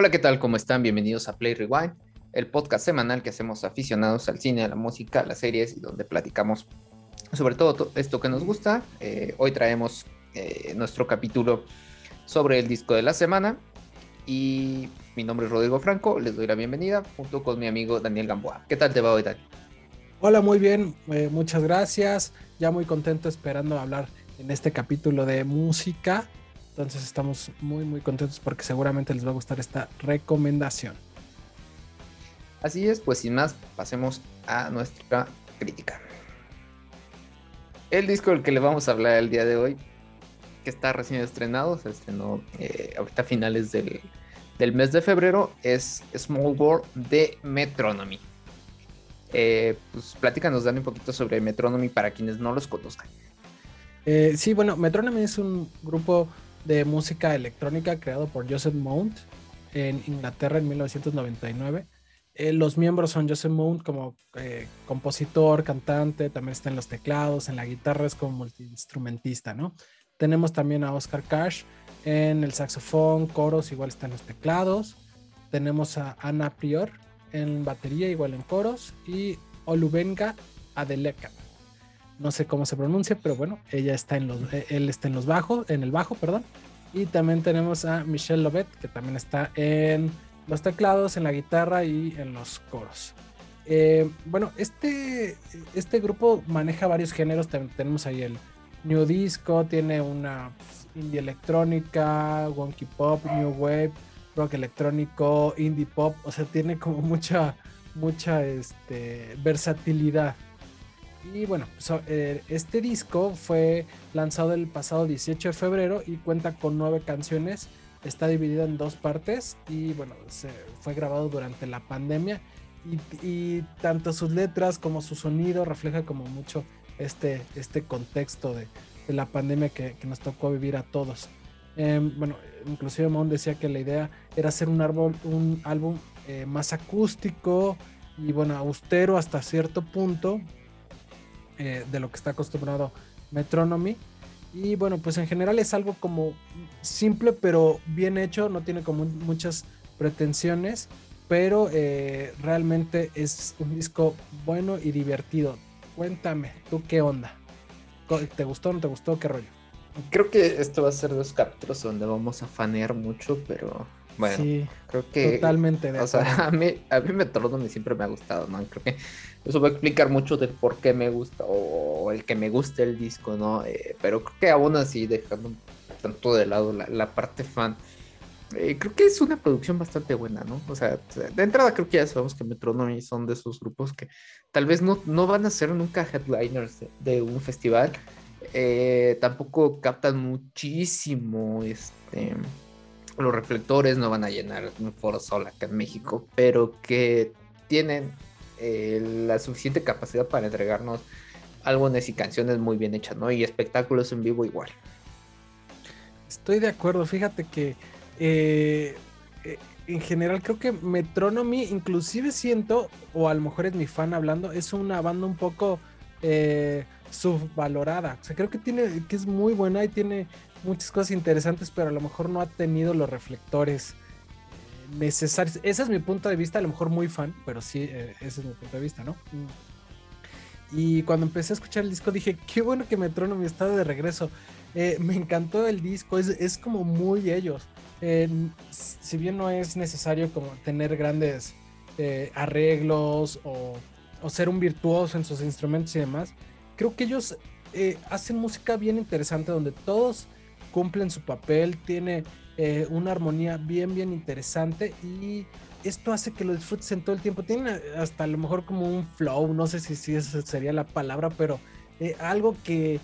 Hola, ¿qué tal? ¿Cómo están? Bienvenidos a Play Rewind, el podcast semanal que hacemos aficionados al cine, a la música, a las series y donde platicamos sobre todo esto que nos gusta. Eh, hoy traemos eh, nuestro capítulo sobre el disco de la semana y mi nombre es Rodrigo Franco, les doy la bienvenida junto con mi amigo Daniel Gamboa. ¿Qué tal te va hoy, Dani? Hola, muy bien, eh, muchas gracias. Ya muy contento esperando hablar en este capítulo de música. Entonces estamos muy, muy contentos porque seguramente les va a gustar esta recomendación. Así es, pues sin más, pasemos a nuestra crítica. El disco del que le vamos a hablar el día de hoy, que está recién estrenado, se estrenó eh, ahorita a finales del, mes de febrero, es Small World de Metronomy. Eh, pues platícanos, Dani, un poquito sobre Metronomy para quienes no los conozcan. Eh, sí, bueno, Metronomy es un grupo de música electrónica creado por Joseph Mount en Inglaterra en 1999. Eh, los miembros son Joseph Mount como eh, compositor, cantante, también está en los teclados, en la guitarra es como multiinstrumentista, ¿no? Tenemos también a Oscar Cash en el saxofón, coros, igual está en los teclados. Tenemos a Ana Prior en batería, igual en coros, y Olubenga Adeleka no sé cómo se pronuncia, pero bueno, ella está en los, eh, él está en los bajos, en el bajo, perdón. Y también tenemos a Michelle Lobet, que también está en los teclados, en la guitarra y en los coros. Eh, bueno, este, este grupo maneja varios géneros. Tenemos ahí el New Disco, tiene una indie electrónica, wonky pop, new wave, rock electrónico, indie pop. O sea, tiene como mucha, mucha este, versatilidad. Y bueno, eh, este disco fue lanzado el pasado 18 de febrero y cuenta con nueve canciones. Está dividido en dos partes y bueno, se fue grabado durante la pandemia y, tanto sus letras como su sonido refleja como mucho este, este contexto de, la pandemia que, nos tocó vivir a todos. Em, bueno, inclusive Mon decía que la idea era hacer un, árbol, un álbum eh, más acústico y bueno, austero hasta cierto punto, eh, de lo que está acostumbrado Metronomy. Y bueno, pues en general es algo como simple pero bien hecho, no tiene como muchas pretensiones, pero eh, realmente es un disco bueno y divertido. Cuéntame, ¿tú qué onda? ¿Te gustó o no te gustó? ¿Qué rollo? Creo que esto va a ser dos capítulos donde vamos a fanear mucho, pero bueno, creo que. Totalmente de O sea, a mí, a mí Metronomy siempre me ha gustado, ¿no? Creo que eso va a explicar mucho del por qué me gusta o, el que me guste el disco, ¿no? Eh, pero creo que aún así, dejando tanto de lado la, parte fan, eh, creo que es una producción bastante buena, ¿no? O sea, de entrada creo que ya sabemos que Metronomy son de esos grupos que tal vez no, no van a ser nunca headliners de, un festival. Eh, tampoco captan muchísimo este los reflectores no van a llenar un foro sol acá en México, pero que tienen eh, la suficiente capacidad para entregarnos álbumes y canciones muy bien hechas, ¿no? Y espectáculos en vivo igual. Estoy de acuerdo, fíjate que eh, eh, en general creo que Metronomy, inclusive siento, o a lo mejor es mi fan hablando, es una banda un poco subvalorada. O sea, creo que tiene, que es muy buena y tiene muchas cosas interesantes, pero a lo mejor no ha tenido los reflectores eh, necesarios. Ese es mi punto de vista, a lo mejor muy fan, pero sí, eh, ese es mi punto de vista, ¿no? Y cuando empecé a escuchar el disco dije, qué bueno que Metronomy está de regreso. Eh, me encantó el disco, es, como muy ellos. si bien no es necesario como tener grandes arreglos o, o, ser un virtuoso en sus instrumentos y demás, creo que ellos hacen música bien interesante donde todos cumplen su papel, tiene eh, una armonía bien, bien interesante y esto hace que lo disfrutes en todo el tiempo. Tiene hasta a lo mejor como un flow, no sé si, si esa sería la palabra, pero eh, algo que,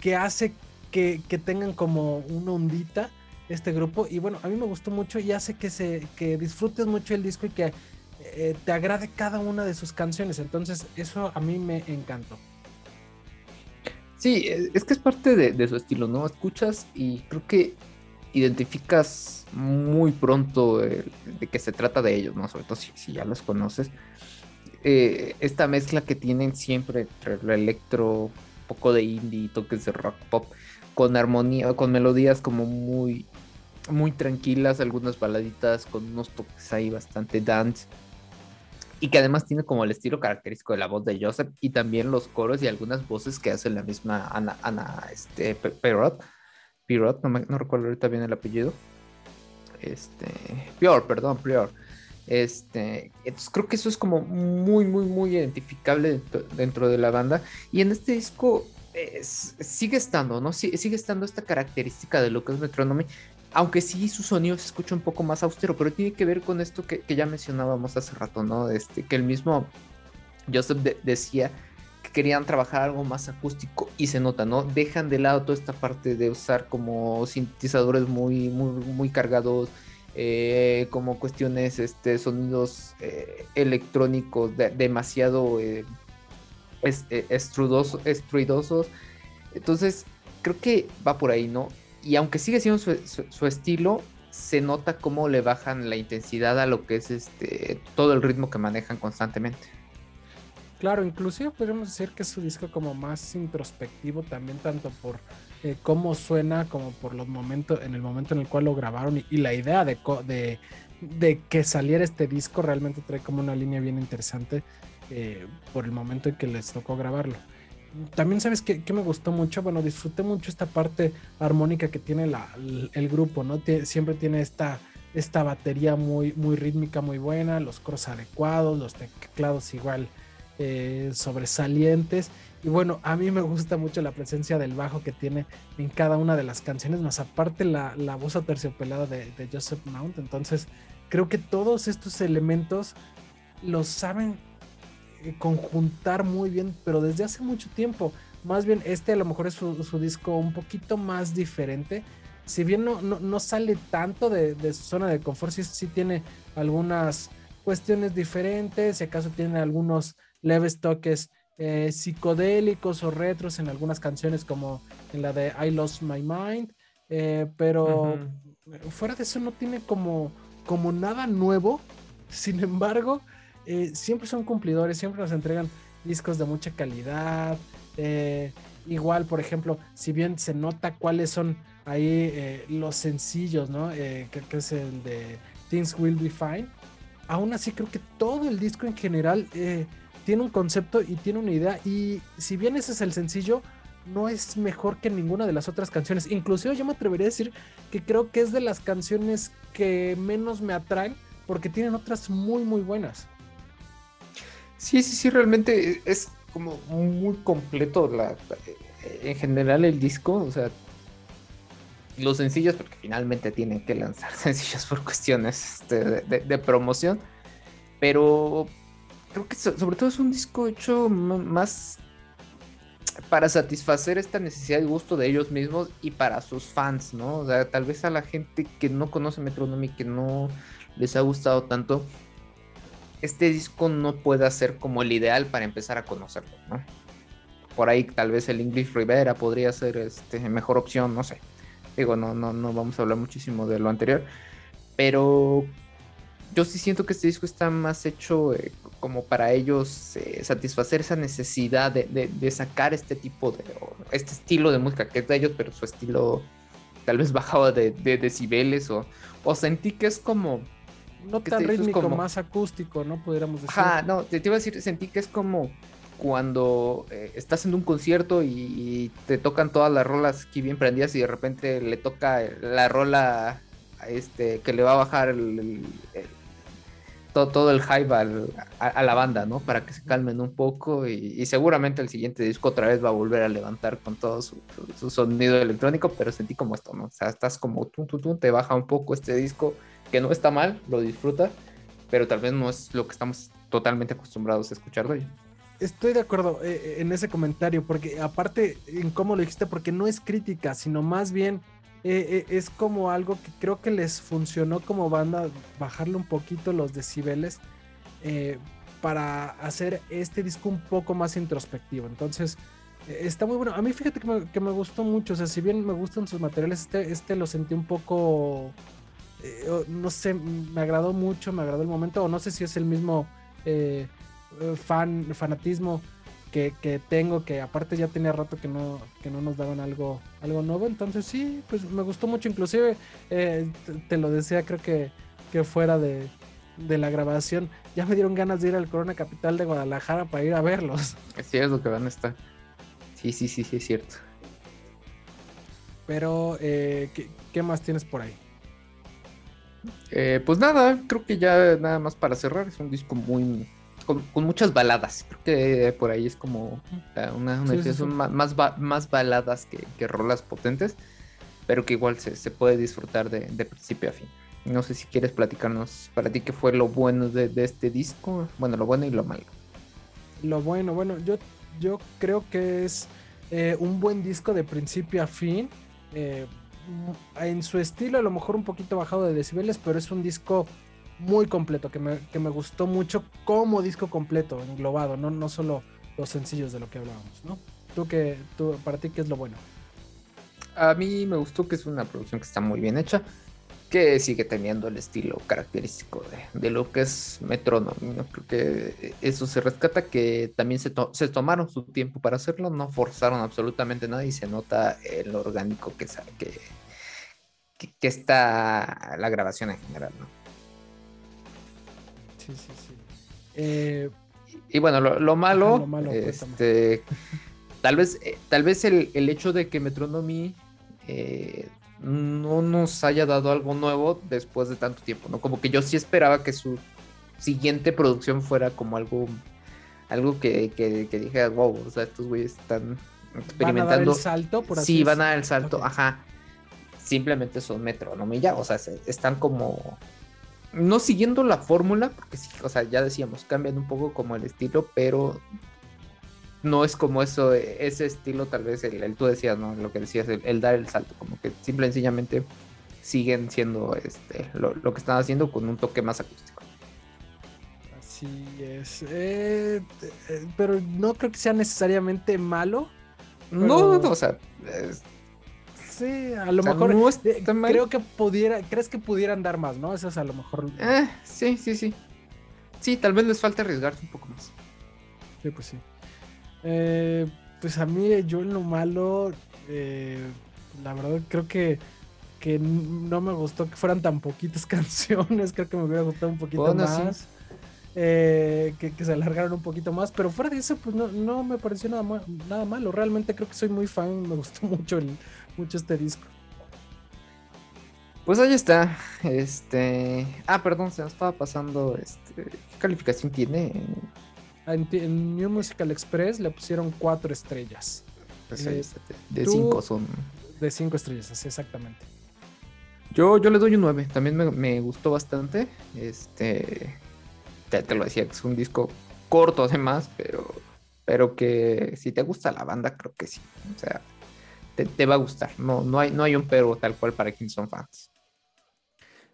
que hace que, que, tengan como una ondita este grupo. Y bueno, a mí me gustó mucho y hace que, se, que disfrutes mucho el disco y que eh, te agrade cada una de sus canciones. Entonces, eso a mí me encantó. Sí, e, es que es parte de, su estilo, ¿no? Escuchas y creo que identificas muy pronto de qué se trata de ellos, ¿no? Sobre todo si, ya los conoces. Eh, esta mezcla que tienen siempre entre el electro, un poco de indie, toques de rock pop, con armonía, con melodías como muy muy tranquilas, algunas baladitas con unos toques ahí bastante dance. Y que además tiene como el estilo característico de la voz de Joseph y también los coros y algunas voces que hace la misma Ana, Ana este, Perot. No, no recuerdo ahorita bien el apellido. Este, Pior, perdón, Pior. Este, entonces creo que eso es como muy, muy, muy identificable dentro, de la banda. Y en este disco sigue estando, ¿no? sigue estando esta característica de es Metronomy, aunque sí su sonido se escucha un poco más austero, pero tiene que ver con esto que, ya mencionábamos hace rato, ¿no? Este, que el mismo Joseph decía que querían trabajar algo más acústico y se nota, ¿no? Dejan de lado toda esta parte de usar como sintetizadores muy, muy, muy cargados, eh, como cuestiones, este, sonidos eh, electrónicos demasiado eh, estruidosos. Entonces, creo que va por ahí, ¿no? Y aunque sigue siendo su, estilo, se nota cómo le bajan la intensidad a lo que es este todo el ritmo que manejan constantemente. Claro, inclusive podríamos decir que es su disco como más introspectivo también, tanto por eh, cómo suena como por los momentos, en el momento en el cual lo grabaron y, la idea de, de, que saliera este disco realmente trae como una línea bien interesante eh, por el momento en que les tocó grabarlo también sabes que, me gustó mucho, bueno, disfruté mucho esta parte armónica que tiene la, el, grupo, ¿no? siempre tiene esta, esta batería muy, muy rítmica, muy buena, los coros adecuados, los teclados igual eh, sobresalientes. Y bueno, a mí me gusta mucho la presencia del bajo que tiene en cada una de las canciones, más aparte la, la voz aterciopelada de, de Joseph Mount. Entonces, creo que todos estos elementos los saben conjuntar muy bien, pero desde hace mucho tiempo. Más bien, este a lo mejor es su, disco un poquito más diferente. Si bien no, no, sale tanto de, su zona de confort, sí, tiene algunas cuestiones diferentes, si acaso tiene algunos leves toques eh, psicodélicos o retros en algunas canciones como en la de I Lost My Mind, eh, pero fuera de eso no tiene como, como nada nuevo. Sin embargo, eh, siempre son cumplidores, siempre nos entregan discos de mucha calidad. Eh, igual, por ejemplo, si bien se nota cuáles son ahí eh, los sencillos, ¿no? que, es el de Things Will Be Fine. Aún así creo que todo el disco en general tiene un concepto y tiene una idea. Y si bien ese es el sencillo, no es mejor que ninguna de las otras canciones. Inclusive yo me atrevería a decir que creo que es de las canciones que menos me atraen porque tienen otras muy muy buenas. Sí, sí, sí, realmente es como muy completo la, en general el disco, o sea, los sencillos, porque finalmente tienen que lanzar sencillos por cuestiones este, de, promoción, pero creo que sobre todo es un disco hecho más para satisfacer esta necesidad y gusto de ellos mismos y para sus fans, ¿no? O sea, tal vez a la gente que no conoce Metronomy, que no les ha gustado tanto, este disco no pueda ser como el ideal para empezar a conocerlo, ¿no? Por ahí tal vez el English Rivera podría ser este, mejor opción, no sé. Digo, no, no, no vamos a hablar muchísimo de lo anterior, pero yo sí siento que este disco está más hecho eh, como para ellos eh, satisfacer esa necesidad de, sacar este tipo de, este estilo de música que es de ellos, pero su estilo tal vez bajado de, decibeles o, o sentí que es como no tan rítmico, más acústico, ¿no? Pudiéramos decir. Ajá, no, te, iba a decir, sentí que es como cuando eh, estás en un concierto y, te tocan todas las rolas aquí bien prendidas y de repente le toca la rola este que le va a bajar el, todo, todo, el hype a, la banda, ¿no? Para que se calmen un poco y, seguramente el siguiente disco otra vez va a volver a levantar con todo su, sonido electrónico, pero sentí como esto, ¿no? O sea, estás como tú, tú, tú, te baja un poco este disco que no está mal, lo disfruta, pero tal vez no es lo que estamos totalmente acostumbrados a escuchar de. Estoy de acuerdo eh, eh, en ese comentario, porque aparte en cómo lo dijiste, porque no es crítica, sino más bien eh, es como algo que creo que les funcionó como banda, bajarle un poquito los decibeles para hacer este disco un poco más introspectivo. Entonces, está muy bueno. A mí fíjate que me, que me, gustó mucho, o sea, si bien me gustan sus materiales, este, este lo sentí un poco eh, no sé, me agradó mucho, me agradó el momento, o no sé si es el mismo eh, fan, fanatismo que, tengo, que aparte ya tenía rato que no, que no nos daban algo, algo nuevo. Entonces sí, pues me gustó mucho. Inclusive eh, te, lo decía, creo que, que fuera de, de la grabación, ya me dieron ganas de ir al Corona Capital de Guadalajara para ir a verlos. Sí, es lo que van a estar. Sí, sí, sí, sí, es cierto. Pero, eh, ¿qué, más tienes por ahí? Eh, pues nada, creo que ya nada más para cerrar, es un disco muy... con, muchas baladas, creo que por ahí es como una, una Más, más, baladas que, rolas potentes, pero que igual se, puede disfrutar de, de principio a fin. No sé si quieres platicarnos para ti qué fue lo bueno de, este disco. Bueno, lo bueno y lo malo. Lo bueno, bueno, yo, yo creo que es eh, un buen disco de principio a fin. Eh, en su estilo, a lo mejor un poquito bajado de decibeles, pero es un disco muy completo, que me, que me gustó mucho como disco completo, englobado, no, no solo los sencillos de lo que hablábamos, ¿no? ¿Tú que, tú, para ti, ¿qué es lo bueno? A mí me gustó que es una producción que está muy bien hecha que sigue teniendo el estilo característico de, lo que es Metronomy. Creo que eso se rescata, que también se, se, tomaron su tiempo para hacerlo, no forzaron absolutamente nada y se nota el orgánico que, que, que, está la grabación en general. ¿no? Sí, sí, sí. Eh, y, bueno, lo, malo, este, tal vez, eh, tal vez el, el, hecho de que Metronomy eh, no nos haya dado algo nuevo después de tanto tiempo, ¿no? Como que yo sí esperaba que su siguiente producción fuera como algo, algo que, que, que dije, wow, o sea, estos güeyes están experimentando. ¿Van a dar el salto, por así Sí, van a dar el salto, ajá. Simplemente son metrónomo y ya, o sea, están como no siguiendo la fórmula, porque sí, o sea, ya decíamos, cambian un poco como el estilo, pero no es como eso, ese estilo tal vez, el, tú decías, ¿no? Lo que decías, el, dar el salto, como que simple y sencillamente siguen siendo este, lo, que están haciendo con un toque más acústico. Así es, eh, eh, pero no creo que sea necesariamente malo. No, no, o sea... Sí, a lo mejor eh, creo que pudiera, crees que pudieran dar más, ¿no? Eso es a lo mejor. sí, sí, sí. Sí, tal vez les falta arriesgarse un poco más. Sí, pues sí. Eh, pues a mí, yo en lo malo, eh, la verdad creo que, que no me gustó que fueran tan poquitas canciones. Creo que me hubiera gustado un poquito más. Eh, que, se alargaron un poquito más. Pero fuera de eso, pues no, no me pareció nada, nada malo. Realmente creo que soy muy fan. Me gustó mucho, el, mucho este disco. Pues ahí está. Este. Ah, perdón, se nos estaba pasando. Este. ¿Qué calificación tiene? En, New Musical Express le pusieron cuatro estrellas. Pues eh, de cinco son. De cinco estrellas, así exactamente. Yo, yo le doy un 9. También me, gustó bastante. Este. Ya te lo decía, que es un disco corto además, pero. Pero que si te gusta la banda, creo que sí. O sea, te, va a gustar. No, no, hay, no hay un pero tal cual para quienes son fans.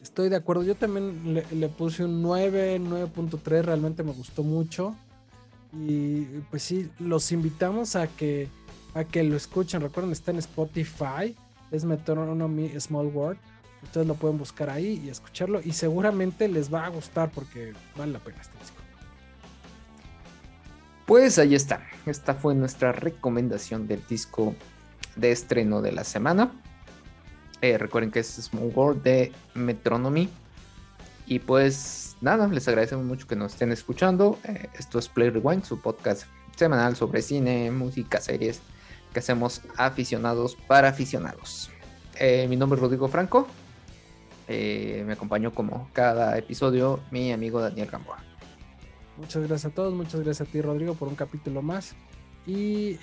Estoy de acuerdo. Yo también le, le puse un 9, 9.3. Realmente me gustó mucho. Y pues sí, los invitamos a que, a que lo escuchen. Recuerden, está en Spotify. Es Metronomy Small World. Ustedes lo pueden buscar ahí y escucharlo. Y seguramente les va a gustar porque vale la pena este disco. Pues ahí está. Esta fue nuestra recomendación del disco de estreno de la semana. Eh, recuerden que es Small World de Metronomy. Y pues nada, les agradecemos mucho que nos estén escuchando. Eh, esto es Play Rewind, su podcast semanal sobre cine, música, series que hacemos aficionados para aficionados. Eh, mi nombre es Rodrigo Franco. Eh, me acompañó como cada episodio mi amigo Daniel Gamboa. Muchas gracias a todos, muchas gracias a ti Rodrigo por un capítulo más. Y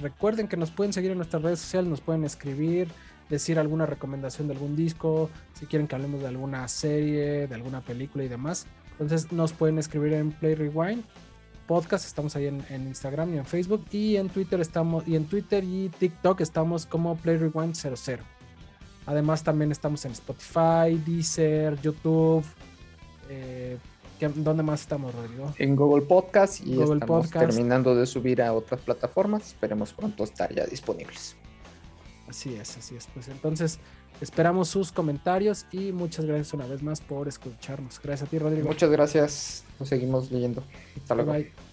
recuerden que nos pueden seguir en nuestras redes sociales, nos pueden escribir, decir alguna recomendación de algún disco, si quieren que hablemos de alguna serie, de alguna película y demás. Entonces nos pueden escribir en Play Rewind podcast, estamos ahí en, Instagram y en Facebook y en Twitter estamos y en Twitter y TikTok estamos como Play Rewind 00. Además también estamos en Spotify, Deezer, YouTube. Eh, ¿Dónde más estamos, Rodrigo? En Google Podcast y estamos terminando de subir a otras plataformas. Esperemos pronto estar ya disponibles. Así es, así es. Pues entonces esperamos sus comentarios y muchas gracias una vez más por escucharnos. Gracias a ti, Rodrigo. Muchas gracias. Nos seguimos leyendo. Hasta luego. bye.